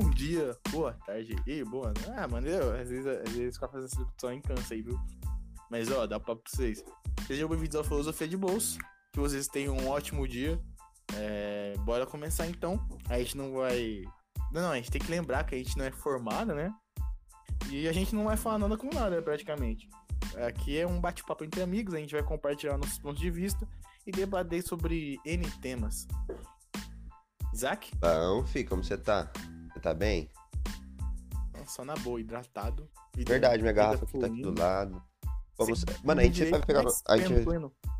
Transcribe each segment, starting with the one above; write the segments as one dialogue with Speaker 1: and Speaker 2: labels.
Speaker 1: bom dia, boa tarde e boa. Ah, mano, eu, às vezes, às vezes ficar fazendo essa discussão em aí, viu? Mas ó, dá papo pra vocês. Sejam bem-vindos ao Filosofia de Bolso. Que vocês tenham um ótimo dia. É, bora começar então. A gente não vai. Não, não, a gente tem que lembrar que a gente não é formado, né? E a gente não vai falar nada com nada, praticamente. Aqui é um bate-papo entre amigos, a gente vai compartilhar nossos pontos de vista e debater sobre N temas. Isaac?
Speaker 2: Bom, fi, como você tá? Tá bem?
Speaker 1: Só na boa, hidratado. vida-
Speaker 2: Verdade, minha garrafa aqui tá aqui do lado. Vamos... Mano, a gente vai pegar. no- A gente,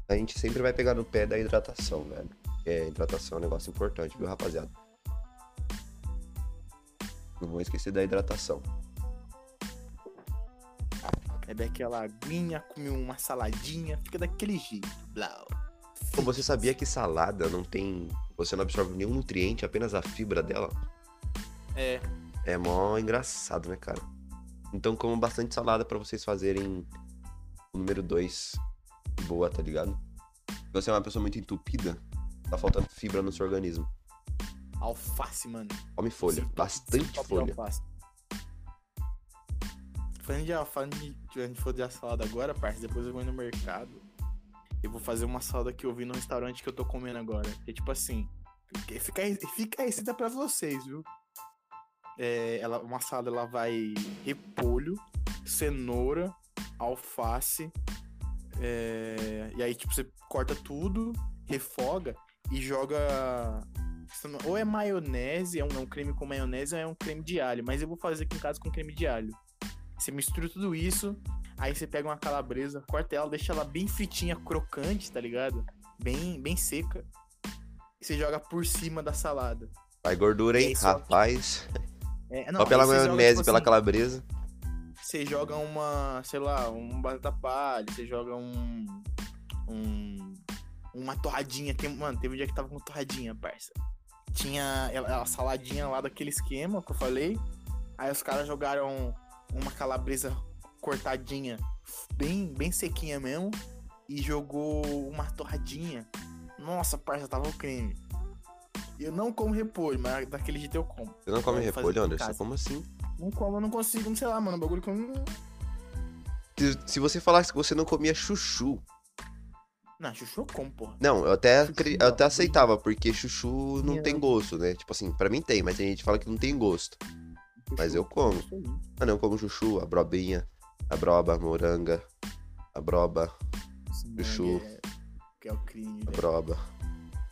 Speaker 2: a gente sempre vai pegar no pé da hidratação, velho. A hidratação é um negócio importante, viu, rapaziada? Não vou esquecer da hidratação.
Speaker 1: Bebe aquela aguinha, come uma saladinha, fica daquele jeito. Blau.
Speaker 2: Você sabia que salada não tem. Você não absorve nenhum nutriente, apenas a fibra dela?
Speaker 1: É,
Speaker 2: É mó engraçado, né, cara? Então como bastante salada pra vocês fazerem o número 2 boa, tá ligado? Se você é uma pessoa muito entupida, tá faltando fibra no seu organismo.
Speaker 1: alface, mano.
Speaker 2: Come folha,
Speaker 1: Cinco-
Speaker 2: bastante
Speaker 1: de
Speaker 2: folha.
Speaker 1: alface. Falando de alface, a gente for a salada agora, parça, depois eu vou no mercado. Eu vou fazer uma salada que eu vi no restaurante que eu tô comendo agora. Que é tipo assim. Fica, fica a receita pra vocês, viu? É, ela, uma salada ela vai repolho, cenoura, alface. é, e aí, tipo, você corta tudo, refoga e joga ou é maionese, é um, é um creme com maionese, ou é um creme de alho. Mas eu vou fazer aqui em casa com creme de alho. Você mistura tudo isso, aí você pega uma calabresa, corta ela, deixa ela bem fritinha, crocante, tá ligado? Bem, bem seca. E você joga por cima da salada.
Speaker 2: Vai gordura, hein,
Speaker 1: isso, ó. É,
Speaker 2: Só pela maionese,
Speaker 1: tipo
Speaker 2: pela
Speaker 1: assim,
Speaker 2: calabresa.
Speaker 1: Você joga uma, sei lá, um batata palha, você joga um. um uma torradinha. Tem, mano, teve um dia que tava com torradinha, parça. Tinha a, a saladinha lá daquele esquema que eu falei. Aí os caras jogaram uma calabresa cortadinha, bem, bem sequinha mesmo. E jogou uma torradinha. Nossa, parça, tava o creme. Eu não como repolho, mas daquele jeito eu como.
Speaker 2: Você não come repolho, Anderson? Como assim?
Speaker 1: Não como, eu não consigo, sei lá, mano. O bagulho que eu não.
Speaker 2: Se, se você falasse que você não comia chuchu.
Speaker 1: Não, chuchu eu como, porra.
Speaker 2: Não, eu até,
Speaker 1: Chuchu não,
Speaker 2: eu até
Speaker 1: chuchu-
Speaker 2: aceitava, porque chuchu não
Speaker 1: Não.
Speaker 2: tem gosto, né? Tipo assim, pra mim tem, mas tem gente que fala que não tem gosto. Mas eu como.
Speaker 1: Chuchu, hein?
Speaker 2: Mano, eu como chuchu, a brobinha, a broba, a moranga, a broba,
Speaker 1: Esse
Speaker 2: Chuchu.
Speaker 1: É, que é o crime,
Speaker 2: a
Speaker 1: velho.
Speaker 2: broba.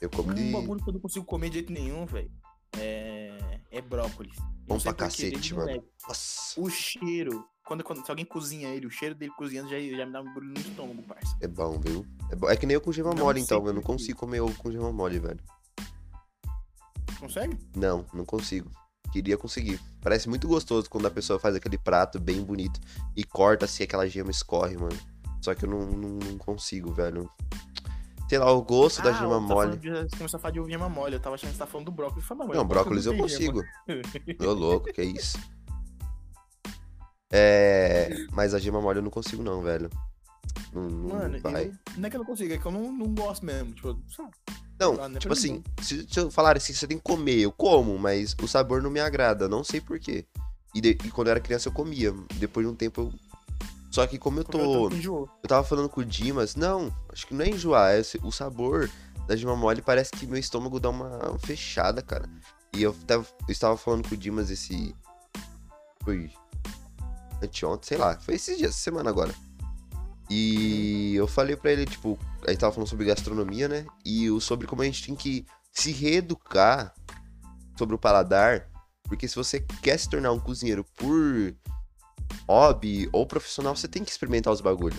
Speaker 2: Eu como
Speaker 1: Um
Speaker 2: de
Speaker 1: bagulho que eu não consigo comer de jeito nenhum, velho. É. É brócolis.
Speaker 2: Bom pra
Speaker 1: desde
Speaker 2: cacete, mano.
Speaker 1: moleque.
Speaker 2: Nossa,
Speaker 1: O cheiro. Quando, quando se alguém cozinha ele, o cheiro dele cozinhando já, já me dá um barulho no estômago, parça.
Speaker 2: é bom, viu? É, bom. é que nem eu com gema
Speaker 1: Não
Speaker 2: mole,
Speaker 1: sei
Speaker 2: então. Eu não consigo comer ovo com gema mole, velho.
Speaker 1: Consegue?
Speaker 2: Não, não consigo. Queria conseguir. Parece muito gostoso quando a pessoa faz aquele prato bem bonito e corta assim, aquela gema escorre, mano. Só que eu não, não, não consigo, velho. Sei lá, o gosto da
Speaker 1: Ah,
Speaker 2: gema
Speaker 1: tá
Speaker 2: mole.
Speaker 1: falando de- Você começou a falar de gema mole. Eu tava achando que você tá falando do brócolis. Falei,
Speaker 2: Não, brócolis eu consigo. Ô, louco, que isso. É. Mas a gema mole eu não consigo, não, velho. Não, não
Speaker 1: Mano,
Speaker 2: vai.
Speaker 1: eu, não é que eu não consigo, é que eu não, não gosto mesmo. Tipo, sabe?
Speaker 2: Não,
Speaker 1: Ah, não é
Speaker 2: tipo assim, se, se eu falar assim, você tem que comer, eu como, mas o sabor não me agrada, não sei porquê. E, de- e quando eu era criança eu comia, depois de um tempo eu. Só que como eu tô. Eu tava falando com o Dimas, não, acho que não é enjoar, é o sabor da gema mole parece que meu estômago dá uma fechada, cara. E eu, tava, eu estava falando com o Dimas esse. Foi. Anteontem, sei lá, foi esses dias, essa semana agora. E eu falei pra ele, tipo, a gente tava falando sobre gastronomia, né? E sobre como a gente tem que se reeducar sobre o paladar. Porque se você quer se tornar um cozinheiro por hobby ou profissional, você tem que experimentar os bagulhos.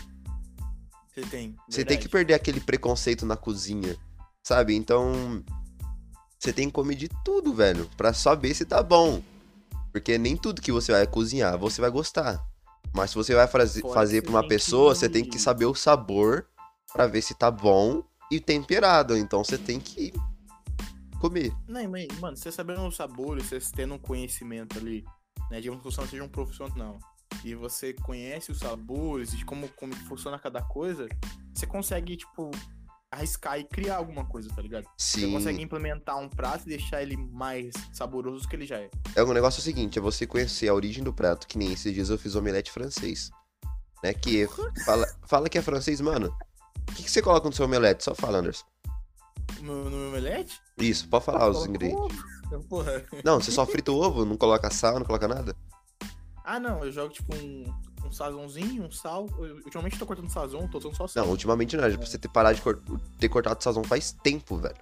Speaker 1: Você tem.
Speaker 2: Você tem que perder aquele preconceito na cozinha, sabe? Então, você tem que comer de tudo, velho, pra só ver se tá bom. Porque nem tudo que você vai cozinhar você vai gostar. Mas se você vai fazer, fazer pra uma pessoa, você tem que saber o sabor pra ver se tá bom e temperado. Então você tem que comer.
Speaker 1: Não, mas, mano, você sabendo os sabores, você tendo um conhecimento ali, né? Digamos que você não seja um profissional. E você conhece os sabores e como, como funciona cada coisa, você consegue, tipo, arriscar e criar alguma coisa, tá ligado? Você
Speaker 2: Sim.
Speaker 1: consegue implementar um prato e deixar ele mais saboroso do que ele já é.
Speaker 2: É o negócio é o seguinte, é você conhecer a origem do prato, que nem esses dias eu fiz omelete francês. Né? Que fala, fala que é francês, mano. O que, que você coloca no seu omelete? Só fala, Anderson.
Speaker 1: No, no meu omelete?
Speaker 2: Isso, pode falar os
Speaker 1: Coloco
Speaker 2: ingredientes.
Speaker 1: ovo.
Speaker 2: Não, você só frita o ovo, não coloca sal, não coloca nada?
Speaker 1: Ah, não, eu jogo tipo um, um sazonzinho, um sal. Eu, ultimamente eu tô cortando sazon, tô usando só sal.
Speaker 2: Não, ultimamente não. Era pra você ter parado de cor- ter cortado sazon faz tempo, velho.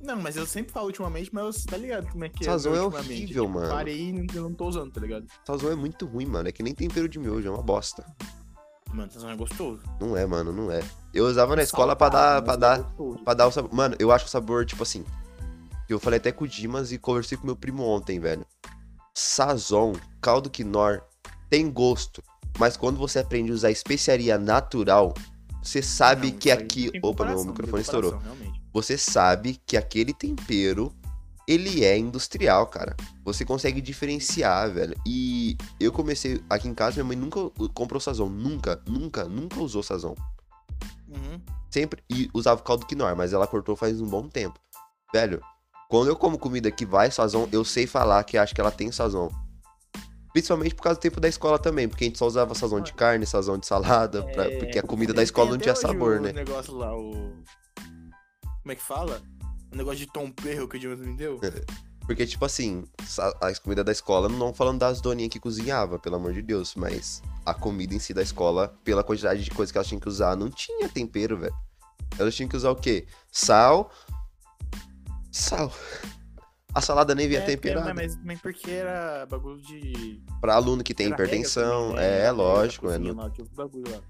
Speaker 1: Não, mas eu sempre falo ultimamente, mas você tá ligado como é que
Speaker 2: Sazon
Speaker 1: é,
Speaker 2: é
Speaker 1: ultimamente.
Speaker 2: horrível,
Speaker 1: Tipo,
Speaker 2: mano.
Speaker 1: Parei e eu não tô usando, tá ligado?
Speaker 2: Sazon é muito ruim, mano. É que nem tempero de miojo, é uma bosta.
Speaker 1: Mano, sazon é gostoso.
Speaker 2: Não é, mano, não é. Eu usava na escola pra dar, dar,
Speaker 1: é gostoso.
Speaker 2: pra dar o sabor. Mano, eu acho o sabor, tipo assim. Eu falei até com o Dimas e conversei com meu primo ontem, velho. Sazon, caldo quinor, tem gosto. Mas quando você aprende a usar especiaria natural, você sabe
Speaker 1: Não,
Speaker 2: que aqui. Opa, meu microfone estourou.
Speaker 1: realmente.
Speaker 2: Você sabe que aquele tempero, ele é industrial, cara. Você consegue diferenciar, velho. E eu comecei aqui em casa, minha mãe nunca comprou sazon. Nunca, nunca, nunca usou sazon.
Speaker 1: Uhum.
Speaker 2: Sempre. E usava caldo quinor, mas ela cortou faz um bom tempo. Velho, quando eu como comida que vai sazon, eu sei falar que acho que ela tem sazon. Principalmente por causa do tempo da escola também, porque a gente só usava sazon de carne, sazon de salada, pra-
Speaker 1: É,
Speaker 2: porque a comida da escola não tinha sabor,
Speaker 1: o
Speaker 2: né?
Speaker 1: negócio lá, o. Como é que fala? O negócio de tom perro que o Dimas me deu.
Speaker 2: Porque, tipo assim, a comida da escola, não falando das doninhas que cozinhava, pelo amor de Deus, mas a comida em si da escola, pela quantidade de coisas que elas tinham que usar, não tinha tempero, velho. Elas tinham que usar o quê? Sal. Sal. A salada nem vinha
Speaker 1: É,
Speaker 2: temperada.
Speaker 1: Mas, mas porque era bagulho de.
Speaker 2: Pra aluno que tem
Speaker 1: era
Speaker 2: hipertensão,
Speaker 1: também, né?
Speaker 2: é, lógico, é, não,
Speaker 1: lá, tinha uns bagulho lá.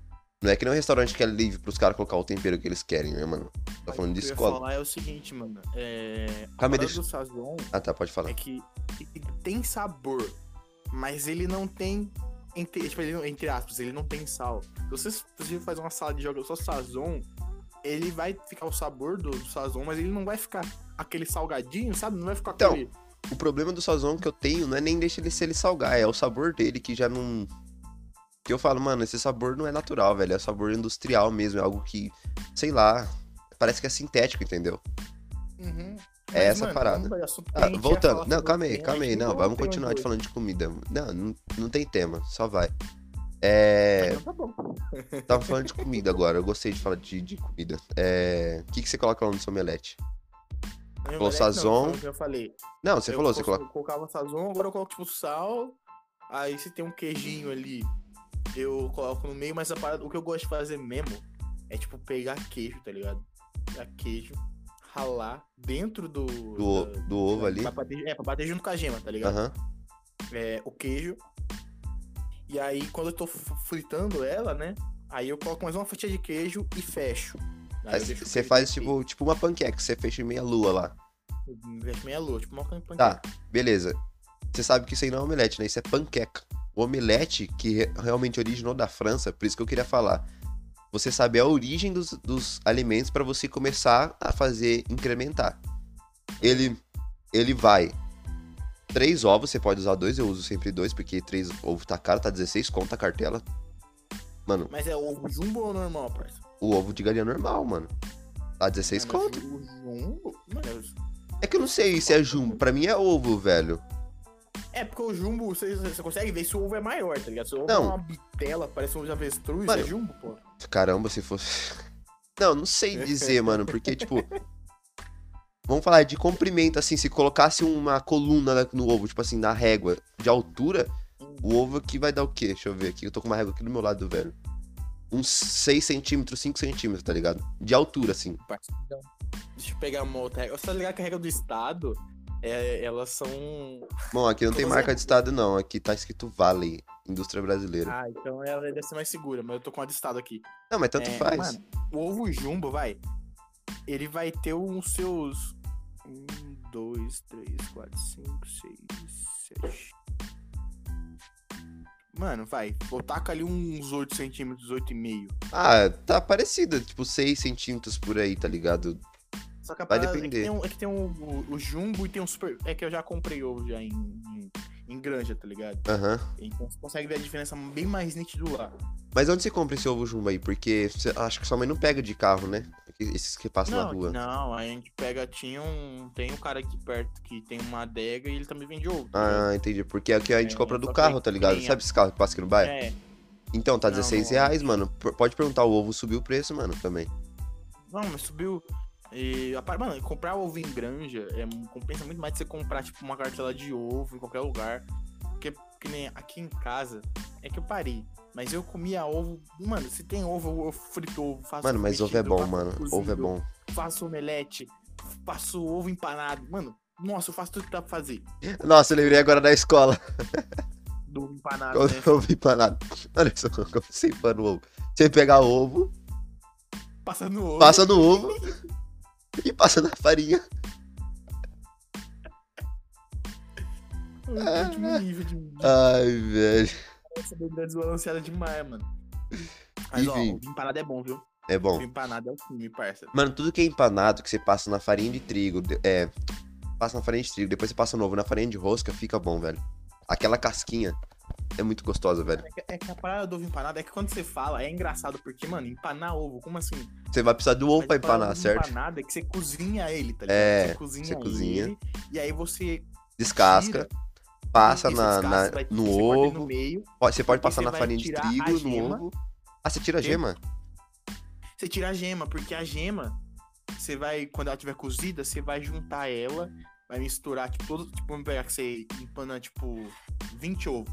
Speaker 2: não é que nem um restaurante que é livre pros caras colocar o tempero que eles querem, né, mano? Tô falando de
Speaker 1: O que eu ia
Speaker 2: escola.
Speaker 1: falar é o seguinte, mano. É. A
Speaker 2: deixa-
Speaker 1: do Sazon
Speaker 2: Ah, tá, pode falar.
Speaker 1: é que tem sabor, mas ele não tem. Entre, tipo, ele entre aspas, ele não tem sal. Se você, se você fazer uma salada de joga só Sazon, ele vai ficar o sabor do, do Sazon, mas ele não vai ficar aquele salgadinho, sabe? Não vai ficar
Speaker 2: Então,
Speaker 1: aquele.
Speaker 2: O problema do sazon que eu tenho não é nem deixar ele se ele salgar, é o sabor dele que já não. Que eu falo, mano, esse sabor não é natural, velho. É sabor industrial mesmo, é algo que, sei lá, parece que é sintético, entendeu?
Speaker 1: Uhum.
Speaker 2: É essa a parada. Ah, voltando. Não, calma aí, calma aí. Não, vamos continuar de falando de comida. Não, não, não tem tema, só vai. É.
Speaker 1: Então tá bom.
Speaker 2: Tava falando de comida agora, eu gostei de falar de, de comida. É. O que, que você coloca lá no seu omelete?
Speaker 1: Meu
Speaker 2: Falou
Speaker 1: não,
Speaker 2: Sazon.
Speaker 1: foi o que Eu falei.
Speaker 2: Não, você
Speaker 1: eu
Speaker 2: falou, você
Speaker 1: colo-
Speaker 2: coloca.
Speaker 1: colocava sazon, agora eu coloco tipo sal. Aí se tem um queijinho ali, eu coloco no meio, mas a parada, o que eu gosto de fazer mesmo é tipo pegar queijo, tá ligado? Pegar queijo, ralar dentro do.
Speaker 2: Do,
Speaker 1: da-
Speaker 2: do ovo ali.
Speaker 1: Pra bater, é, pra bater junto com a gema, tá ligado?
Speaker 2: Aham.
Speaker 1: É, o queijo. E aí, quando eu tô fritando ela, né? Aí eu coloco mais uma fatia de queijo e fecho.
Speaker 2: Você faz tipo, tipo uma panqueca, você fecha em meia lua lá.
Speaker 1: Meia lua, tipo uma panqueca.
Speaker 2: Tá, beleza. Você sabe que isso aí não é omelete, né? Isso é panqueca. O omelete, que re- realmente originou da França, por isso que eu queria falar. Você sabe a origem dos, dos alimentos pra você começar a fazer incrementar. Ele, ele vai. Três ovos, você pode usar dois, eu uso sempre dois, porque três ovos tá caro, tá 16 conta a cartela. Mano,
Speaker 1: Mas é ovo jumbo ou normal, parça?
Speaker 2: o ovo de galinha normal, mano. Tá 16
Speaker 1: Mano,
Speaker 2: conto.
Speaker 1: O jumbo? Mano,
Speaker 2: É que eu não sei se é jumbo. Pra mim é ovo, velho.
Speaker 1: é porque o jumbo, você, você consegue ver se o ovo é maior, tá ligado? Se o ovo
Speaker 2: Não.
Speaker 1: é uma bitela, parece um de avestruz,
Speaker 2: Mano.
Speaker 1: é jumbo, pô.
Speaker 2: Caramba, se fosse. Não, não sei dizer, mano, porque, tipo. Vamos falar de comprimento, assim, se colocasse uma coluna na- no ovo, tipo assim, na régua de altura, o ovo aqui vai dar o quê? Deixa eu ver aqui. Eu tô com uma régua aqui do meu lado, velho. Uns 6 centímetros, 5 centímetros, tá ligado? De altura, assim.
Speaker 1: Deixa eu pegar uma outra regra. Você tá ligado que a regra do estado, é, elas são...
Speaker 2: Bom, aqui não tem marca
Speaker 1: as-
Speaker 2: de estado, não. Aqui tá escrito Vale, indústria brasileira.
Speaker 1: Ah, então ela deve ser mais segura, mas eu tô com a de estado aqui.
Speaker 2: Não, mas tanto
Speaker 1: É,
Speaker 2: faz.
Speaker 1: mano, o ovo jumbo, vai, ele vai ter os seus... Dois, três, quatro, cinco, seis, sete... Mano, vai, eu taco ali uns 8 centímetros, 8,5.
Speaker 2: Ah, tá parecido, tipo 6 centímetros por aí, tá ligado?
Speaker 1: Só que a
Speaker 2: Vai
Speaker 1: parada é que
Speaker 2: depender.
Speaker 1: tem, um, é que tem um, o, o jumbo e tem um super. É que eu já comprei ovo já em, em, em granja, tá ligado?
Speaker 2: Aham.
Speaker 1: Então você consegue ver a diferença bem mais nítido lá.
Speaker 2: Mas onde você compra esse ovo jumbo aí? Porque você- acho que sua mãe não pega de carro, né? Esses que passam na
Speaker 1: Não,
Speaker 2: rua.
Speaker 1: não, a gente pega, tinha um. Tem um cara aqui perto que tem uma adega e ele também vende ovo.
Speaker 2: Ah, entendi. Porque aqui a gente
Speaker 1: É,
Speaker 2: compra do carro, tá ligado? Sabe esse carro que passa aqui no bairro?
Speaker 1: É.
Speaker 2: Então, tá
Speaker 1: Não,
Speaker 2: 16
Speaker 1: não.
Speaker 2: reais, mano. Pode perguntar, o ovo subiu o preço, mano, também.
Speaker 1: Não, mas subiu. E, mano, comprar ovo em granja é, compensa muito mais de você comprar, tipo, uma cartela de ovo em qualquer lugar. Porque, que nem aqui em casa, é que eu parei. Mas eu comia ovo. Mano, se tem ovo, eu- frito ovo. Faço
Speaker 2: Mano, mas ovo é bom, mano. Ovo é
Speaker 1: cozido,
Speaker 2: bom.
Speaker 1: Faço omelete, faço ovo empanado. Mano, nossa, eu faço tudo que dá pra fazer.
Speaker 2: Nossa, eu lembrei agora da escola.
Speaker 1: Do ovo empanado,
Speaker 2: Quando
Speaker 1: né?
Speaker 2: ovo empanado. Olha só como você empana o ovo. Você pega ovo,
Speaker 1: Passa no ovo.
Speaker 2: passa no ovo e passa na farinha.
Speaker 1: É nível de.
Speaker 2: Ai, velho.
Speaker 1: Essa bebida desbalanceada demais, mano. Mas, ó,
Speaker 2: Enfim.
Speaker 1: ovo empanado é bom, viu?
Speaker 2: É bom.
Speaker 1: Ovo empanado é o filme, parça.
Speaker 2: Mano, tudo que é empanado, que você passa na farinha de trigo, é. Passa na farinha de trigo, depois você passa no ovo na farinha de rosca, fica bom, velho. Aquela casquinha é muito gostosa, velho.
Speaker 1: É que, é que a parada do ovo empanado é que quando você fala, é engraçado, porque, mano, empanar ovo, como assim?
Speaker 2: Você vai precisar do ovo pra empanar, certo?
Speaker 1: Empanado é que você cozinha ele, tá ligado?
Speaker 2: É,
Speaker 1: você cozinha,
Speaker 2: você cozinha.
Speaker 1: ele, e aí você
Speaker 2: Descasca,
Speaker 1: tira,
Speaker 2: passa na, na-
Speaker 1: vai-
Speaker 2: no ovo.
Speaker 1: no meio,
Speaker 2: Pode- Você pode passar
Speaker 1: você
Speaker 2: na farinha de trigo, no ovo. Ah, você tira a gema?
Speaker 1: você tira a gema, porque a gema, você vai, quando ela tiver cozida, você vai juntar ela, vai misturar, tipo, todo, tipo, vamos pegar que você empana, tipo, 20 ovos.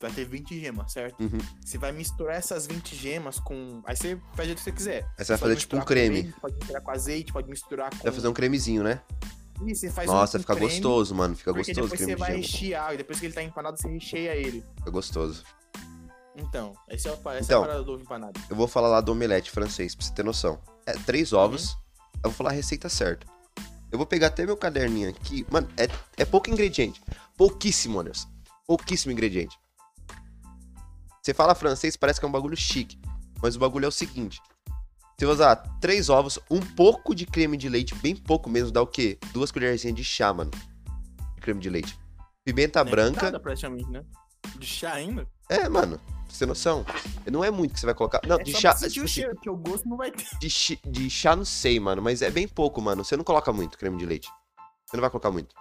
Speaker 1: Vai ter 20 gemas, certo?
Speaker 2: Uhum.
Speaker 1: Você vai misturar essas 20 gemas com. Aí você faz jeito que você quiser.
Speaker 2: Aí você vai fazer tipo um creme.
Speaker 1: leite, Pode misturar com azeite, pode misturar com.
Speaker 2: Você vai fazer um cremezinho, né?
Speaker 1: Você faz
Speaker 2: Nossa,
Speaker 1: um
Speaker 2: fica
Speaker 1: creme,
Speaker 2: gostoso, mano. Fica
Speaker 1: Porque
Speaker 2: gostoso
Speaker 1: depois você vai
Speaker 2: gema.
Speaker 1: rechear, e depois que ele tá empanado, você recheia ele.
Speaker 2: Fica gostoso.
Speaker 1: Então, esse é o, essa
Speaker 2: Então.
Speaker 1: é a parada do ovo empanado.
Speaker 2: Eu vou falar lá do omelete francês, pra você ter noção. É três
Speaker 1: Uhum.
Speaker 2: ovos. Eu vou falar a receita certa. Eu vou pegar até meu caderninho aqui. Mano, é, é pouco ingrediente. Pouquíssimo, Anderson. Pouquíssimo ingrediente. Você fala francês, parece que é um bagulho chique. Mas o bagulho é o seguinte. Você vai usar três ovos, um pouco de creme de leite, bem pouco mesmo, dá o quê? Duas colherzinhas de chá, mano. De creme de leite. Pimenta
Speaker 1: Não é
Speaker 2: branca.
Speaker 1: nada, praticamente, né? De chá ainda?
Speaker 2: É, mano. Pra você ter noção. Não é muito que você vai colocar. Não,
Speaker 1: é
Speaker 2: de chá. tipo
Speaker 1: o
Speaker 2: assim,
Speaker 1: cheiro, que o gosto não vai ter.
Speaker 2: de, chi- de chá não sei, mano, mas é bem pouco, mano. Você não coloca muito creme de leite. Você não vai colocar muito.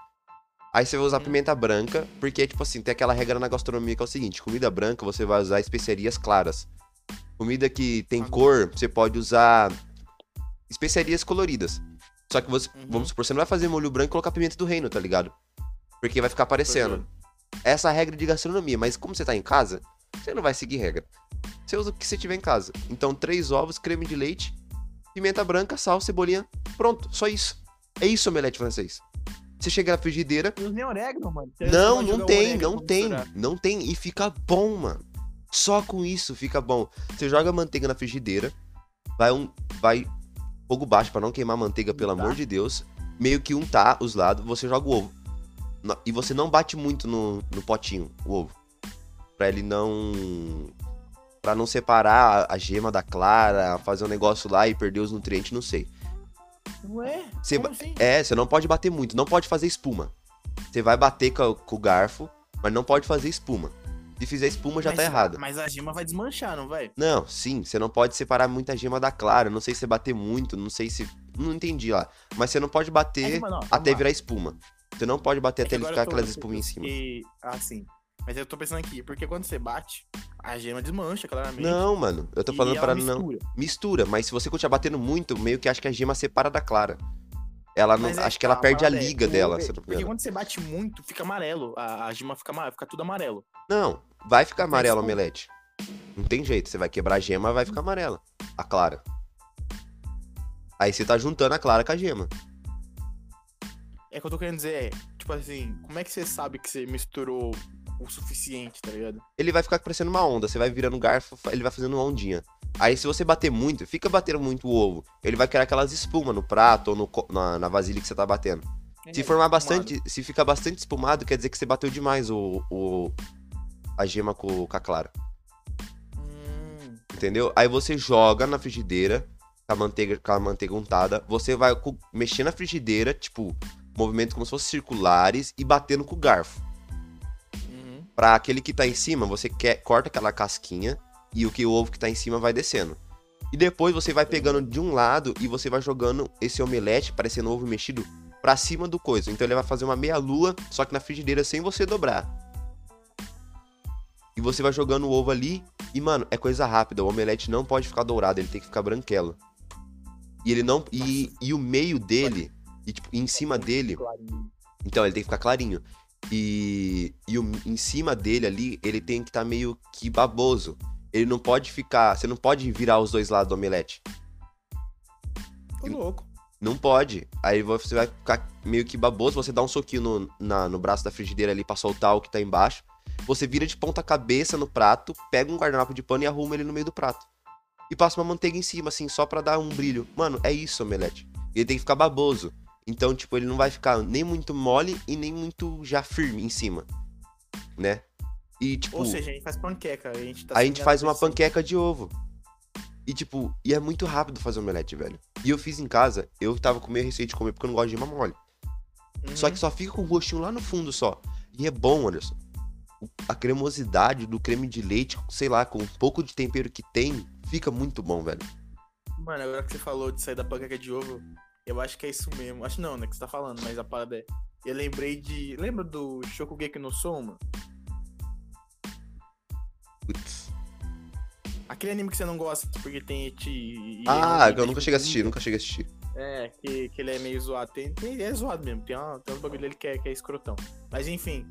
Speaker 2: Aí você vai usar
Speaker 1: Hum.
Speaker 2: pimenta branca, porque, tipo assim, tem aquela regra na gastronomia que é o seguinte: comida branca você vai usar especiarias claras. Comida que tem
Speaker 1: Ah,
Speaker 2: cor, você pode usar especiarias coloridas. Só que você,
Speaker 1: Uhum.
Speaker 2: vamos supor, você não vai fazer molho branco e colocar pimenta do reino, tá ligado? Porque vai ficar aparecendo. Essa é a regra de gastronomia, mas como você tá em casa, você não vai seguir regra. Você usa o que você tiver em casa. Então, três ovos, creme de leite, pimenta branca, sal, cebolinha. Pronto, só isso. É isso, omelete francês. Você chega na frigideira.
Speaker 1: Não tem orégano, mano. Você
Speaker 2: Não, não tem,
Speaker 1: orégano
Speaker 2: não tem.
Speaker 1: misturar.
Speaker 2: Não tem. E fica bom, mano. Só com isso fica bom. Você joga a manteiga na frigideira. Vai um. Vai. Fogo baixo pra não queimar a manteiga, pelo
Speaker 1: Untar.
Speaker 2: amor de Deus. Meio que untar os lados. Você joga o ovo. E você não bate muito no, no potinho, o ovo. Pra ele não. Pra não separar a- gema da clara, fazer um negócio lá e perder os nutrientes, não sei.
Speaker 1: Ué?
Speaker 2: Você
Speaker 1: assim?
Speaker 2: É, você não pode bater muito, não pode fazer espuma. Você vai bater com, com o garfo, mas não pode fazer espuma. Se fizer espuma, já
Speaker 1: Mas-
Speaker 2: tá errado.
Speaker 1: Mas a gema vai desmanchar, não vai?
Speaker 2: Não, sim, você não pode separar muita gema da clara. Não sei se você bater muito, não sei se. Não entendi lá. Mas você não pode
Speaker 1: É
Speaker 2: bater
Speaker 1: que, mano, ó,
Speaker 2: até virar espuma. Você não pode bater
Speaker 1: É
Speaker 2: até ele ficar
Speaker 1: tô-
Speaker 2: aquelas
Speaker 1: eu
Speaker 2: espuminhas em cima.
Speaker 1: fiquei- Ah, sim. Mas eu tô pensando aqui, porque quando você bate, a gema desmancha, claramente.
Speaker 2: Não, mano, eu tô
Speaker 1: e
Speaker 2: falando para não.
Speaker 1: mistura.
Speaker 2: Mistura, mas se você continuar batendo muito, meio que acho que a gema separa da clara. Ela não.
Speaker 1: É
Speaker 2: acho que ela
Speaker 1: tá,
Speaker 2: perde a
Speaker 1: é,
Speaker 2: liga dela,
Speaker 1: é-
Speaker 2: me
Speaker 1: Porque
Speaker 2: engano.
Speaker 1: quando você bate muito, fica amarelo. A, a gema fica, ama- fica tudo amarelo.
Speaker 2: Não, vai ficar amarelo a omelete. Não tem jeito, você vai quebrar a gema, vai ficar amarela. A clara. Aí você tá juntando a clara com a gema.
Speaker 1: É que eu tô querendo dizer, é, tipo assim, como é que você sabe que você misturou o suficiente, tá ligado?
Speaker 2: Ele vai ficar parecendo uma onda, você vai virando garfo, ele vai fazendo uma ondinha. Aí se você bater muito, fica batendo muito o ovo, ele vai criar aquelas espumas no prato ou no na, na vasilha que você tá batendo. Se
Speaker 1: É,
Speaker 2: formar
Speaker 1: espumado.
Speaker 2: bastante, se ficar bastante espumado, quer dizer que você bateu demais o, o a gema com, com a clara.
Speaker 1: Hum,
Speaker 2: Entendeu? Aí você joga na frigideira com a manteiga, com a manteiga untada. Você vai mexer na frigideira, tipo, movimento como se fossem circulares e batendo com o garfo. Pra aquele que tá em cima, você quer, corta aquela casquinha e o que o ovo que tá em cima vai descendo. E depois você vai pegando de um lado e você vai jogando esse omelete, parecendo ovo mexido, pra cima do coisa. Então ele vai fazer uma meia lua, só que na frigideira sem você dobrar. E você vai jogando o ovo ali e, mano, é coisa rápida. O omelete não pode ficar dourado, ele tem que ficar branquelo. E ele não. E, e o meio dele, e tipo, em cima dele. Então, ele tem que ficar clarinho. E, e o, em cima dele ali, ele tem que estar meio que baboso. Ele não pode ficar. Você não pode virar os dois lados do omelete.
Speaker 1: Tô louco.
Speaker 2: Não pode. Aí você vai ficar meio que baboso. Você dá um soquinho no, na- no braço da frigideira ali pra soltar o que tá embaixo. Você vira de ponta cabeça no prato, pega um guardanapo de pano e arruma ele no meio do prato. E passa uma manteiga em cima, assim, só pra dar um brilho. Mano, é isso, omelete. Ele tem que ficar baboso. Então, tipo, ele não vai ficar nem muito mole e nem muito já firme em cima. Né? E, tipo.
Speaker 1: Ou seja, a gente faz panqueca. A gente, tá
Speaker 2: A gente faz uma panqueca de ovo. E tipo, e é muito rápido fazer omelete, velho. E eu fiz em casa, eu tava com meio receio de comer porque eu não gosto de gema mole.
Speaker 1: Uhum.
Speaker 2: Só que só fica com o gostinho lá no fundo só. E é bom, Anderson. A cremosidade do creme de leite, sei lá, com um pouco de tempero que tem, fica muito bom, velho.
Speaker 1: Mano, agora que você falou de sair da panqueca de ovo, eu acho que é isso mesmo. Acho não, né, que você tá falando, mas a parada é. Eu lembrei de. Lembra do Shokugeki no Soma?
Speaker 2: Putz.
Speaker 1: Aquele anime que você não gosta porque tem eti.
Speaker 2: Ah, eu nunca cheguei a assistir, nunca cheguei a assistir.
Speaker 1: É, que, que ele é meio zoado. Tem, tem- é zoado mesmo, tem, uma, tem uns bagulho dele que é, que é escrotão. Mas enfim,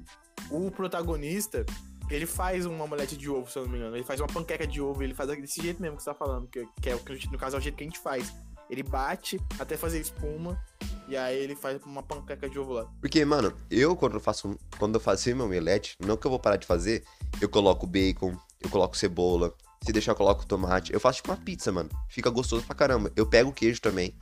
Speaker 1: o protagonista, ele faz uma omelete de ovo, se eu não me engano. Ele faz uma panqueca de ovo, ele faz desse jeito mesmo que você tá falando, que, que é o que no caso é o jeito que a gente faz. Ele bate até fazer espuma, e aí ele faz uma panqueca de ovo lá.
Speaker 2: Porque, mano, eu quando eu faço. Quando eu faço meu omelete, não que eu vou parar de fazer, eu coloco bacon, eu coloco cebola. Se deixar, eu coloco tomate. Eu faço tipo uma pizza, mano. Fica gostoso pra caramba. Eu pego o queijo também.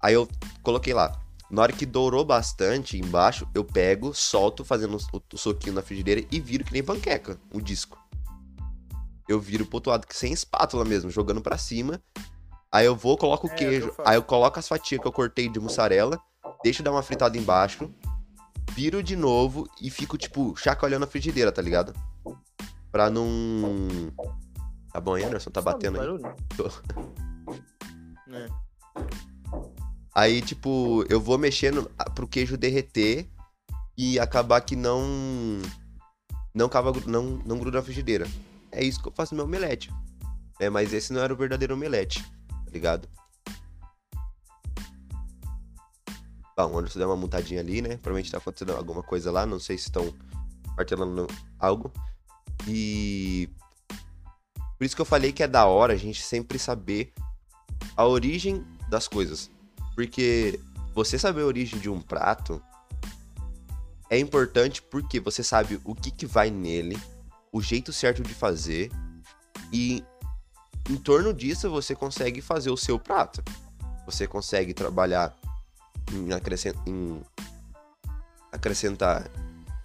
Speaker 2: Aí eu coloquei lá. Na hora que dourou bastante embaixo, eu pego, solto, fazendo o, soquinho na frigideira e viro que nem panqueca, o disco. Eu viro pro outro lado, sem espátula mesmo, jogando pra cima. Aí eu vou, coloco o
Speaker 1: É,
Speaker 2: queijo. aí eu coloco as fatias que eu cortei de mussarela, deixo dar uma fritada embaixo, viro de novo e fico, tipo, chacoalhando a frigideira, tá ligado? Pra não. Tá bom aí, Anderson? Tá batendo aí?
Speaker 1: É.
Speaker 2: Aí, tipo, eu vou mexendo pro queijo derreter e acabar que não. Não, cava, não, não gruda na frigideira. É isso que eu faço no meu omelete. É, mas esse não era o verdadeiro omelete, ligado? Bom, o Anderson deu uma montadinha ali, né? Provavelmente tá acontecendo alguma coisa lá, não sei se estão martelando algo. E. Por isso que eu falei que é da hora a gente sempre saber a origem das coisas. Porque você saber a origem de um prato é importante porque você sabe o que, que vai nele, o jeito certo de fazer, e em torno disso você consegue fazer o seu prato. Você consegue trabalhar em, acrescen- em acrescentar,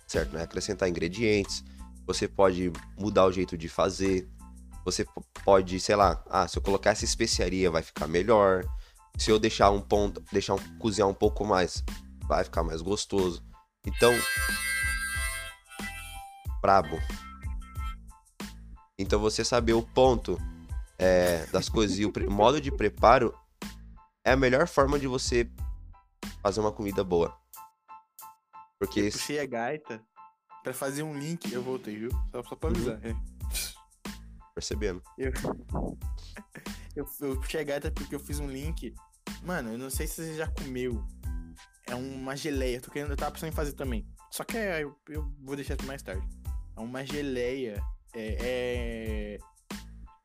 Speaker 2: certo, né? Acrescentar ingredientes. Você pode mudar o jeito de fazer. Você pode, sei lá, ah, se eu colocar essa especiaria vai ficar melhor. Se eu deixar um ponto, deixar um, cozinhar um pouco mais, vai ficar mais gostoso. Então, brabo. Então você saber o ponto é, das coisas e o modo de preparo é a melhor forma de você fazer uma comida boa. Porque
Speaker 1: Eu puxei a gaita pra fazer um link. Eu voltei, viu? Só, só pra avisar. é.
Speaker 2: percebendo.
Speaker 1: Eu, eu, eu puxei a gaita porque eu fiz um link. Mano, eu não sei se você já comeu. É uma geleia. Tô querendo, eu tava pensando em fazer também. Só que eu, eu vou deixar mais tarde. É uma geleia. É, é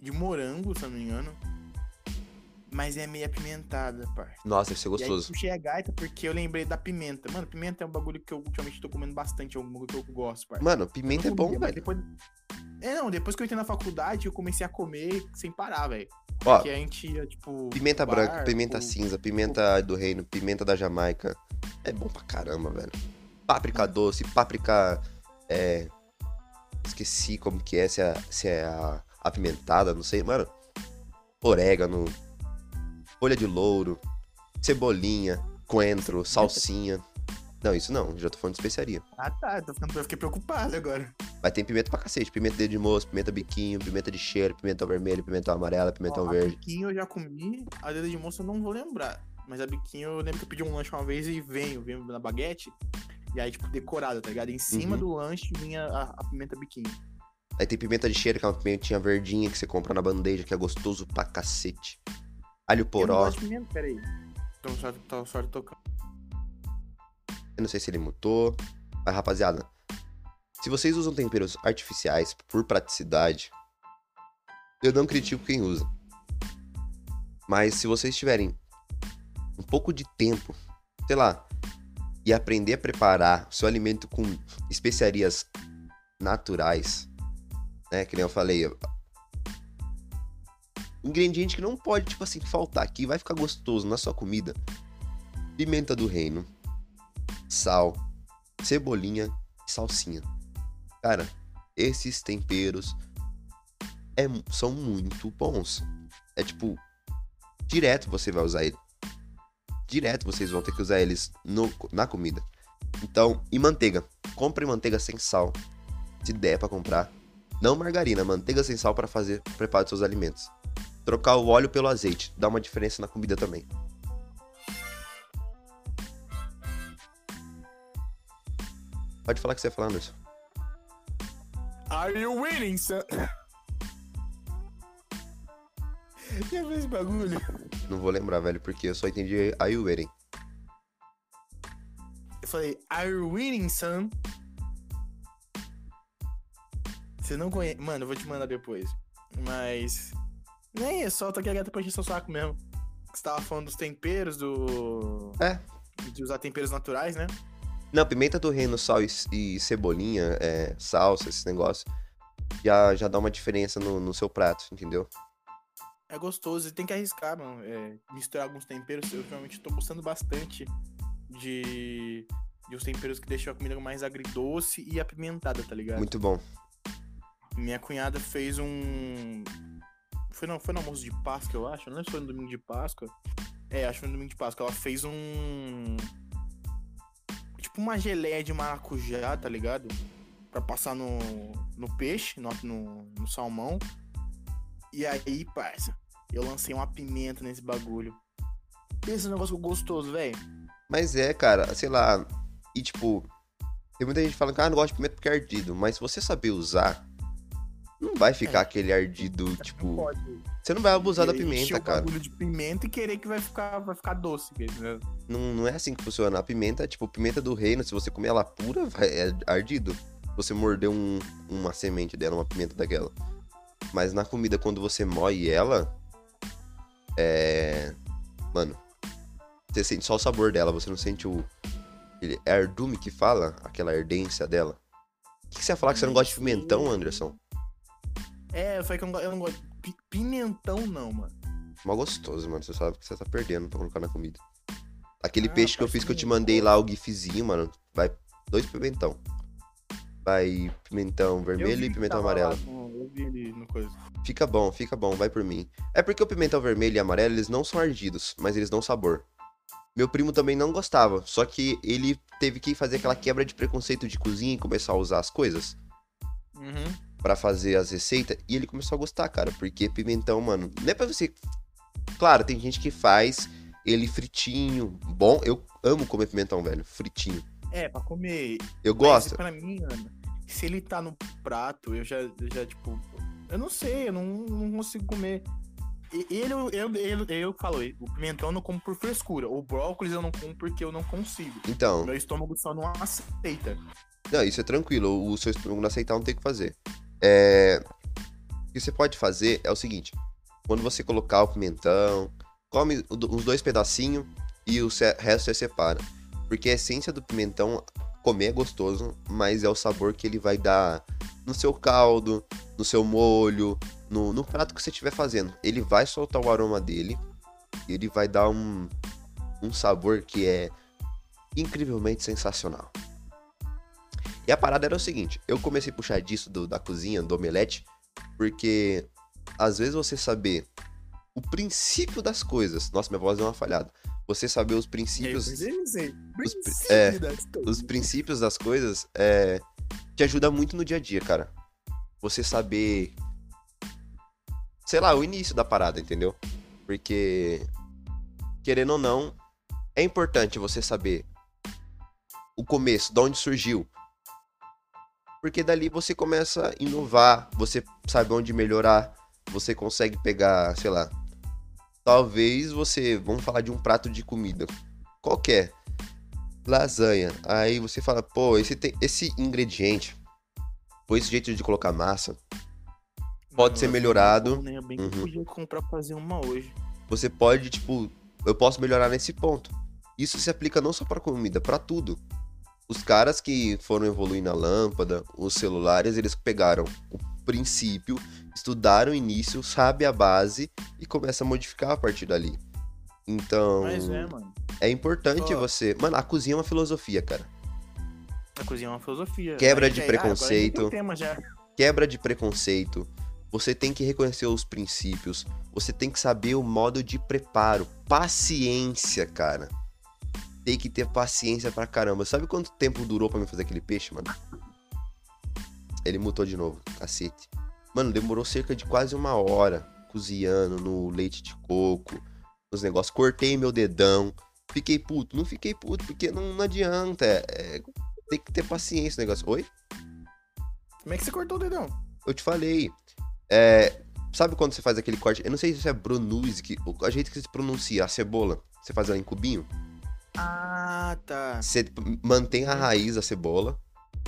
Speaker 1: de morango, se eu não me engano. Mas é meio apimentada, parça.
Speaker 2: Nossa, deve ser
Speaker 1: E aí eu
Speaker 2: gostoso.
Speaker 1: puxei a gaita porque eu lembrei da pimenta. Mano, pimenta é um bagulho que eu ultimamente tô comendo bastante. É um bagulho que eu gosto, parça.
Speaker 2: Mano, pimenta é
Speaker 1: Eu
Speaker 2: bom,
Speaker 1: comia,
Speaker 2: velho.
Speaker 1: Depois... É, não, depois que eu entrei na faculdade, eu comecei a comer sem parar, velho.
Speaker 2: Ó,
Speaker 1: Que a gente ia, tipo.
Speaker 2: pimenta
Speaker 1: bar,
Speaker 2: branca, pimenta
Speaker 1: ou-
Speaker 2: cinza, pimenta do reino, pimenta da Jamaica. É bom pra caramba, velho. Páprica doce, páprica. É. Esqueci como que é, se é, se é a apimentada, não sei, mano. Orégano, folha de louro, cebolinha, coentro, salsinha. Não, isso não, já tô falando de especiaria.
Speaker 1: Ah tá, tô ficando, eu fiquei preocupado agora.
Speaker 2: Mas tem pimenta pra cacete. Pimenta dedo de moço, pimenta biquinho, pimenta de cheiro, pimentão vermelho, pimentão amarelo, pimentão
Speaker 1: Ó, A
Speaker 2: verde.
Speaker 1: biquinho eu já comi, a dedo de moça eu não vou lembrar. Mas a biquinho eu lembro que eu pedi um lanche uma vez e venho, venho na baguete. E aí, tipo, decorada, tá ligado? Em cima
Speaker 2: Uhum.
Speaker 1: do lanche vinha a, a pimenta biquinho.
Speaker 2: Aí tem pimenta de cheiro, que é uma pimentinha verdinha que você compra na bandeja, que é gostoso pra cacete. Alho
Speaker 1: Eu não
Speaker 2: poró.
Speaker 1: gosto de pimenta, peraí. Então só, tá só tocando.
Speaker 2: Eu não sei se ele mutou. Mas, rapaziada, se vocês usam temperos artificiais por praticidade, eu não critico quem usa. Mas se vocês tiverem um pouco de tempo, sei lá, e aprender a preparar o seu alimento com especiarias naturais, né? Que nem eu falei. Ingrediente que não pode, tipo assim, faltar, que vai ficar gostoso na sua comida. Pimenta do reino, sal, cebolinha e salsinha. Cara, esses temperos é, são muito bons. É tipo, direto você vai usar ele. Direto vocês vão ter que usar eles no, na comida. Então, e manteiga. Compre manteiga sem sal, se der pra comprar. Não margarina, manteiga sem sal para fazer preparo dos seus alimentos. Trocar o óleo pelo azeite, dá uma diferença na comida também. Pode falar o que você ia falar, Anderson.
Speaker 1: Are you winning, son? Já fez esse bagulho?
Speaker 2: Não vou lembrar, velho, porque eu só entendi Are you waiting?
Speaker 1: Eu falei, Are you winning, son? Você não conhece. Mano, eu vou te mandar depois. Mas. Nem é só, tô aqui quieto pra encher seu saco mesmo. Você tava falando dos temperos, do.
Speaker 2: É.
Speaker 1: De usar temperos naturais, né?
Speaker 2: Não, pimenta do reino, sal e, e cebolinha, é, salsa, esse negócio, já, já dá uma diferença no, no seu prato, entendeu?
Speaker 1: É gostoso e tem que arriscar, mano. É, misturar alguns temperos. Eu realmente tô gostando bastante de. De os temperos que deixam a comida mais agridoce e apimentada, tá ligado?
Speaker 2: Muito bom.
Speaker 1: Minha cunhada fez um. Foi no, foi no almoço de Páscoa, eu acho. Não lembro se foi no domingo de Páscoa. É, acho que foi no domingo de Páscoa. Ela fez um. Tipo uma geleia de maracujá, tá ligado? Pra passar no, no peixe, no, no, no salmão. E aí, parça, eu lancei uma pimenta nesse bagulho. Esse negócio gostoso, velho.
Speaker 2: Mas é, cara, sei lá, e tipo, tem muita gente falando que ah, não gosto de pimenta porque é ardido, mas se você saber usar, não vai ficar
Speaker 1: É.
Speaker 2: aquele ardido, tipo,
Speaker 1: Pode.
Speaker 2: você não vai abusar da pimenta,
Speaker 1: o
Speaker 2: cara.
Speaker 1: bagulho de pimenta e querer que vai ficar, vai ficar doce, entendeu?
Speaker 2: Não, não é assim que funciona. A pimenta, tipo, pimenta do reino, se você comer ela pura, vai, é ardido. Você morder um, uma semente dela, uma pimenta daquela. Mas na comida, quando você moe ela, é. Mano, você sente só o sabor dela, você não sente o. Ele, é ardume que fala? Aquela ardência dela. O que, que você ia falar que você não gosta de pimentão, Anderson?
Speaker 1: É, eu falei que eu não, eu não gosto. Pi- Pimentão não, mano.
Speaker 2: Mó gostoso, mano. Você sabe que você tá perdendo pra colocar na comida. Aquele
Speaker 1: Ah,
Speaker 2: peixe que eu fiz que eu te mandei lá, o gifzinho, mano. Vai dois pimentão. Vai pimentão vermelho e pimentão
Speaker 1: lá
Speaker 2: amarelo. Fica bom, fica bom, vai por mim. É porque o pimentão vermelho e amarelo, eles não são ardidos, mas eles dão sabor. Meu primo também não gostava, só que ele teve que fazer aquela quebra de preconceito de cozinha e começar a usar as coisas
Speaker 1: Uhum.
Speaker 2: Pra fazer as receitas e ele começou a gostar, cara, porque pimentão, mano, não é pra você. Claro, tem gente que faz ele fritinho, bom, eu amo comer pimentão, velho, fritinho.
Speaker 1: É, pra comer.
Speaker 2: Eu
Speaker 1: Mas
Speaker 2: gosto.
Speaker 1: pra mim, mano, se ele tá no prato, eu já, eu já tipo. Eu não sei, eu não, não consigo comer. Ele, eu, eu, eu, eu falo, o pimentão eu não como por frescura. O brócolis eu não como porque eu não consigo.
Speaker 2: Então,
Speaker 1: Meu estômago só não aceita.
Speaker 2: não, isso é tranquilo, o seu estômago não aceitar não tem o que fazer. É... O que você pode fazer é o seguinte: quando você colocar o pimentão, come o do- uns dois pedacinhos e o resto você separa. Porque a essência do pimentão, comer é gostoso, mas é o sabor que ele vai dar no seu caldo, no seu molho, no, no prato que você estiver fazendo. Ele vai soltar o aroma dele e ele vai dar um, um sabor que é incrivelmente sensacional. E a parada era o seguinte: eu comecei a puxar disso do- da cozinha, do omelete, porque às vezes você saber o princípio das coisas. Nossa, minha voz deu uma falhada. você saber os princípios.
Speaker 1: É, princípios
Speaker 2: é, os princípios das coisas é, te ajuda muito no dia a dia, cara. Você saber. Sei lá, o início da parada, entendeu? Porque, querendo ou não, é importante você saber o começo, de onde surgiu. Porque dali você começa a inovar, você sabe onde melhorar, você consegue pegar, sei lá. Talvez você, vamos falar de um prato de comida qualquer, lasanha. Aí você fala, pô, esse tem esse ingrediente, ou esse jeito de colocar massa, pode ser
Speaker 1: Mano,
Speaker 2: melhorado.
Speaker 1: bom, né? Eu bem
Speaker 2: Uhum.
Speaker 1: podia comprar pra fazer uma hoje.
Speaker 2: você pode, tipo, eu posso melhorar nesse ponto. Isso se aplica não só para comida, para tudo. Os caras que foram evoluindo a lâmpada, os celulares, eles pegaram o princípio, estudaram o início, sabe a base e começa a modificar a partir dali. Então,
Speaker 1: Mas é, mano.
Speaker 2: é importante você. Mano, a cozinha é uma filosofia, cara.
Speaker 1: A cozinha é uma filosofia.
Speaker 2: Quebra de
Speaker 1: ah,
Speaker 2: preconceito. Quebra de preconceito. Você tem que reconhecer os princípios. Você tem que saber o modo de preparo. Paciência, cara. Tem que ter paciência pra caramba. Sabe quanto tempo durou pra mim fazer aquele peixe, mano? Ele mutou de novo, cacete. Mano, demorou cerca de quase uma hora cozinhando no leite de coco, nos negócios. Cortei meu dedão. Fiquei puto. Não fiquei puto, porque não, não adianta. É- é- tem que ter paciência no negócio. Oi?
Speaker 1: Como é que você cortou o dedão?
Speaker 2: Eu te falei. É, sabe quando você faz aquele corte? Eu não sei se é brunuse, que, o- a jeito que se pronuncia, a cebola. Você faz ela em cubinho.
Speaker 1: Ah, tá.
Speaker 2: Você mantém a raiz da cebola.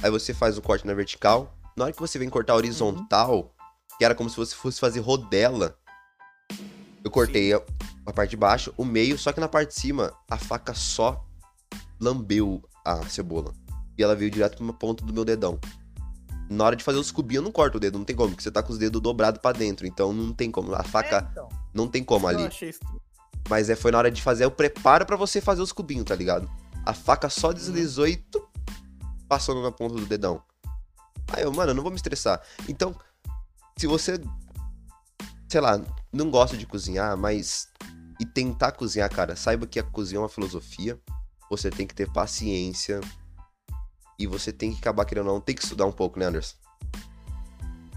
Speaker 2: Aí você faz o corte na vertical. Na hora que você vem cortar horizontal, que era como se você fosse fazer rodela. Eu cortei a, a parte de baixo, o meio, só que na parte de cima, a faca só lambeu a cebola. E ela veio direto pra uma ponta do meu dedão. Na hora de fazer os cubinhos, eu não corto o dedo, não tem como, porque você tá com os dedos dobrados pra dentro. Então não tem como. A faca
Speaker 1: É, então.
Speaker 2: não tem como
Speaker 1: Eu
Speaker 2: ali.
Speaker 1: achei.
Speaker 2: Mas é, foi na hora de fazer o preparo pra você fazer os cubinhos, tá ligado? A faca só deslizou e tu, passou na ponta do dedão. Aí eu, mano, eu não vou me estressar. Então, se você, sei lá, não gosta de cozinhar, mas. E tentar cozinhar, cara, saiba que a cozinha é uma filosofia. Você tem que ter paciência. E você tem que acabar querendo ou não, tem que estudar um pouco, né, Anderson?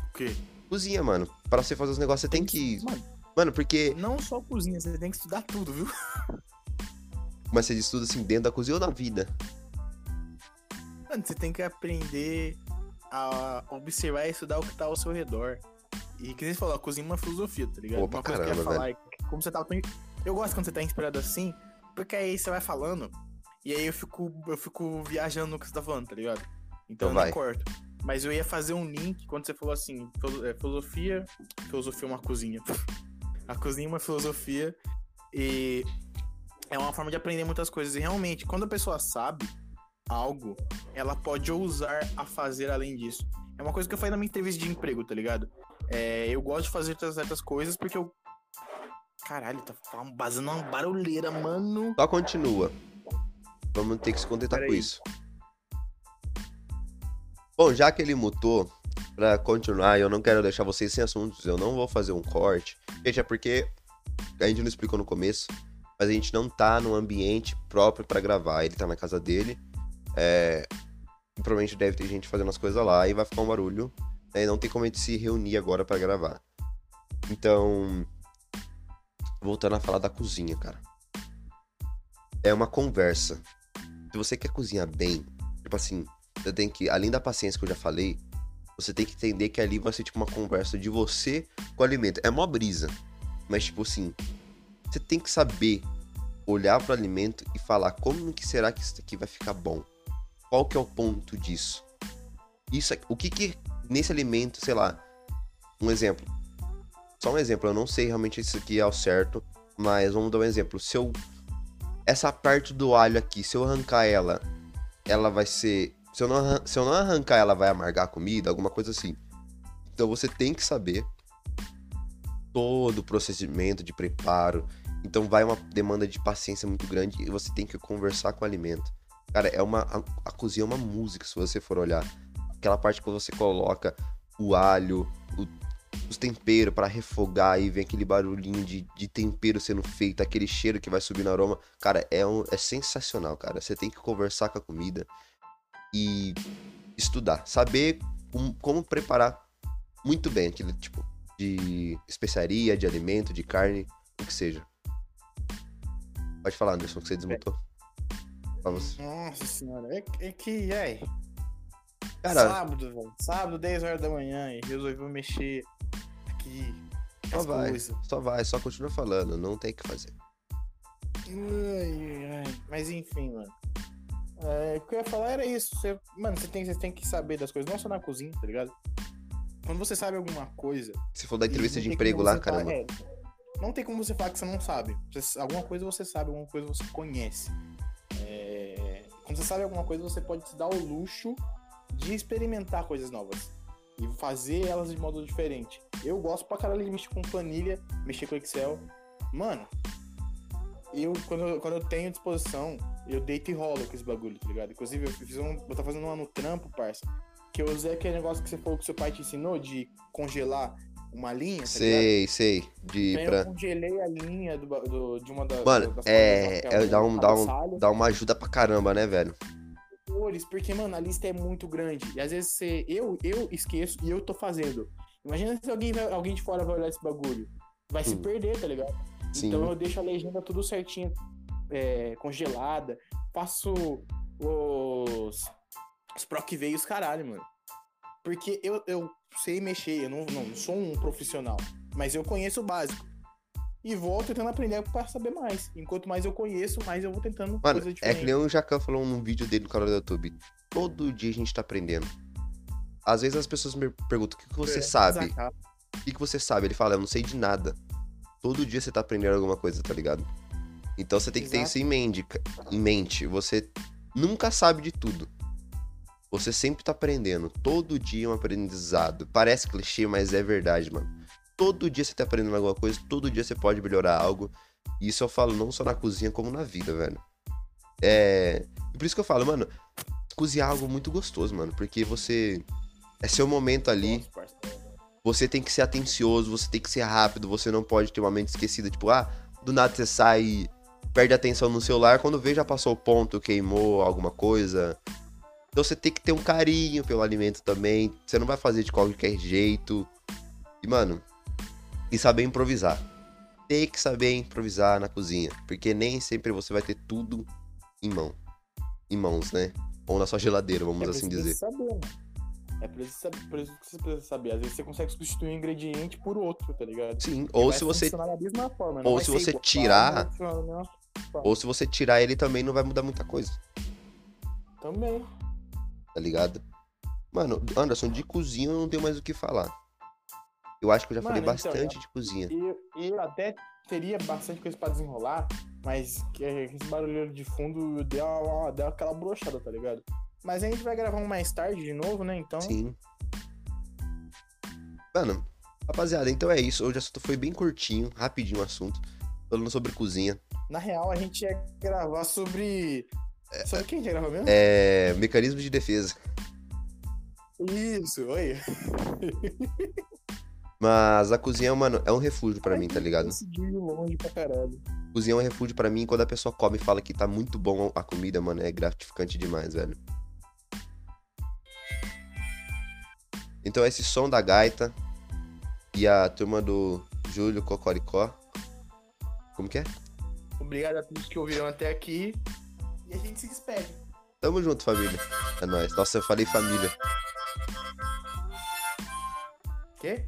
Speaker 1: O quê?
Speaker 2: Cozinha, mano. Pra você fazer os negócios, você tem que.
Speaker 1: Mano,
Speaker 2: Mano, porque.
Speaker 1: não só cozinha, você tem que estudar tudo, viu?
Speaker 2: Mas você estuda assim dentro da cozinha ou na vida?
Speaker 1: Mano, você tem que aprender a observar e estudar o que tá ao seu redor. E que você falou, a cozinha é uma filosofia, tá ligado?
Speaker 2: Pô, pra
Speaker 1: uma coisa que eu ia falar é que como você tava. Eu gosto quando você tá inspirado assim, porque aí você vai falando, e aí eu fico, eu fico viajando no que você tá falando, tá ligado?
Speaker 2: Então
Speaker 1: Então, eu
Speaker 2: vai.
Speaker 1: não corto. Mas eu ia fazer um link quando você falou assim, é, filosofia, filosofia é uma cozinha. A cozinha é uma filosofia e é uma forma de aprender muitas coisas. E realmente, quando a pessoa sabe algo, ela pode ousar a fazer além disso. É uma coisa que eu falei na minha entrevista de emprego, tá ligado? É, eu gosto de fazer certas coisas porque eu. Caralho, tá falando- vazando uma barulheira, mano.
Speaker 2: Só continua. Vamos ter que se contentar com isso. Bom, já que ele mutou, pra continuar, eu não quero deixar vocês sem assuntos, eu não vou fazer um corte. Gente, é porque a gente não explicou no começo, mas a gente não tá num ambiente próprio pra gravar. Ele tá na casa dele, é, provavelmente deve ter gente fazendo as coisas lá e vai ficar um barulho. né, não tem como a gente se reunir agora pra gravar. Então, voltando a falar da cozinha, cara. É uma conversa. Se você quer cozinhar bem, tipo assim, você tem que, além da paciência que eu já falei, você tem que entender que ali vai ser tipo uma conversa de você com o alimento. É mó brisa. Mas tipo assim, você tem que saber olhar pro alimento e falar como que será que isso aqui vai ficar bom? Qual que é o ponto disso? Isso, o que que nesse alimento, sei lá, um exemplo. Só um exemplo, eu não sei realmente se isso aqui é o certo, mas vamos dar um exemplo. Se eu essa parte do alho aqui, se eu arrancar ela, ela vai ser. Se eu, não, se eu não arrancar, ela vai amargar a comida, alguma coisa assim. Então você tem que saber todo o procedimento de preparo. Então vai uma demanda de paciência muito grande e você tem que conversar com o alimento. Cara, é uma. A, a cozinha é uma música, se você for olhar. Aquela parte que você coloca o alho, o, os temperos pra refogar e vem aquele barulhinho de, de tempero sendo feito, aquele cheiro que vai subir no aroma. Cara, é, um, é sensacional, cara. Você tem que conversar com a comida e estudar, saber como, como preparar muito bem aquele tipo de especiaria, de alimento, de carne, o que seja. Pode falar, Anderson, que você desmontou. Vamos.
Speaker 1: Nossa senhora, é, é que, é.
Speaker 2: Cara,
Speaker 1: Sábado, velho. Sábado, 10 horas da manhã, e resolvi mexer aqui.
Speaker 2: só vai,
Speaker 1: coisas.
Speaker 2: só vai, só continua falando, não tem o que fazer.
Speaker 1: Ai, ai. Mas enfim, mano. É, o que eu ia falar era isso. Você, mano, você tem, você tem que saber das coisas, não só na cozinha, tá ligado? Quando você sabe alguma coisa.
Speaker 2: Se for da entrevista de emprego lá,
Speaker 1: você falar-
Speaker 2: caramba.
Speaker 1: é, não tem como você falar que você não sabe. Você- alguma coisa você sabe, alguma coisa você conhece. É, quando você sabe alguma coisa, você pode se dar o luxo de experimentar coisas novas. E fazer elas de modo diferente. Eu gosto pra caralho de mexer com planilha, mexer com Excel. Mano, eu quando, eu- quando eu tenho disposição, eu deito e rolo com esse bagulho, tá ligado? Inclusive, eu fiz um. Eu tô fazendo uma no trampo, parça. Que eu usei aquele negócio que você falou que seu pai te ensinou de congelar uma linha, tá ligado?
Speaker 2: Sei, sei. De
Speaker 1: Então
Speaker 2: pra.
Speaker 1: eu congelei a linha do, do- de uma da,
Speaker 2: Mano,
Speaker 1: das
Speaker 2: é,
Speaker 1: que
Speaker 2: é dá, um, dá, um, dá uma ajuda pra caramba, né, velho?
Speaker 1: porque, mano, a lista é muito grande. E às vezes você, eu, eu esqueço e eu tô fazendo. Imagina se alguém, vai- alguém de fora vai olhar esse bagulho. Vai se
Speaker 2: Hum.
Speaker 1: perder, tá ligado?
Speaker 2: Sim.
Speaker 1: Então eu deixo a legenda tudo certinho, é, congelada. Faço os, os proc veio os caralho, mano. Porque eu, eu sei mexer, eu não, não sou um profissional, mas eu conheço o básico. E vou tentando aprender pra saber mais. Enquanto mais eu conheço, mais eu vou tentando
Speaker 2: Mano, é que nem o Jacan falou num vídeo dele no canal do YouTube. Todo dia a gente tá aprendendo. Às vezes as pessoas me perguntam: o que, que você
Speaker 1: É,
Speaker 2: sabe?
Speaker 1: desacato.
Speaker 2: O que, que você sabe? Ele fala: eu não sei de nada. Todo dia você tá aprendendo alguma coisa, tá ligado? Então você tem que ter
Speaker 1: Exato.
Speaker 2: isso em mente, em mente. Você nunca sabe de tudo. Você sempre tá aprendendo. Todo dia é um aprendizado. Parece clichê, mas é verdade, mano. Todo dia você tá aprendendo alguma coisa, todo dia você pode melhorar algo. E isso eu falo não só na cozinha, como na vida, velho. É. E por isso que eu falo, mano, cozinhar é algo muito gostoso, mano. Porque você. É seu momento ali. Você tem que ser atencioso, você tem que ser rápido, você não pode ter uma mente esquecida. Tipo, ah, do nada você sai perde atenção no celular. Quando vê, já passou o ponto, queimou alguma coisa. Então você tem que ter um carinho pelo alimento também. Você não vai fazer de qualquer jeito. E, mano, e saber improvisar. Tem que saber improvisar na cozinha. Porque nem sempre você vai ter tudo em mão. Em mãos, né? Ou na sua geladeira, vamos
Speaker 1: É
Speaker 2: assim
Speaker 1: preciso
Speaker 2: dizer.
Speaker 1: saber, mano. É por isso, por isso que você precisa saber. Às vezes você consegue substituir um ingrediente por outro, tá ligado?
Speaker 2: Sim, ou se você
Speaker 1: funcionar da mesma forma,
Speaker 2: ou se você
Speaker 1: igual,
Speaker 2: tirar- Ou se você tirar ele também não vai mudar muita coisa,
Speaker 1: Também.
Speaker 2: tá ligado? Mano, Anderson, de cozinha eu não tenho mais o que falar. Eu acho que eu já falei
Speaker 1: Mano, então,
Speaker 2: bastante de cozinha.
Speaker 1: E e eu até teria bastante coisa pra desenrolar, mas que esse barulho de fundo deu, uma, deu aquela brochada, tá ligado? Mas a gente vai gravar um mais tarde de novo, né? Então.
Speaker 2: Sim. Mano, rapaziada, então é isso. Hoje o assunto foi bem curtinho, rapidinho o assunto. Falando sobre cozinha.
Speaker 1: Na real, a gente ia gravar sobre. Sobre quem a gente ia gravar mesmo?
Speaker 2: É. Mecanismo de defesa.
Speaker 1: Isso, oi.
Speaker 2: Mas a cozinha, mano, é um refúgio pra mim, tá ligado?
Speaker 1: Longe pra caralho.
Speaker 2: Cozinha é um refúgio pra mim. Quando a pessoa come e fala que tá muito bom a comida, mano, é gratificante demais, velho. Então esse som da gaita e a turma do Júlio Cocoricó. Como que é?
Speaker 1: Obrigado a todos que ouviram até aqui. E a gente se despede.
Speaker 2: Tamo junto, família. É nóis. Nossa, eu falei família.
Speaker 1: Quê?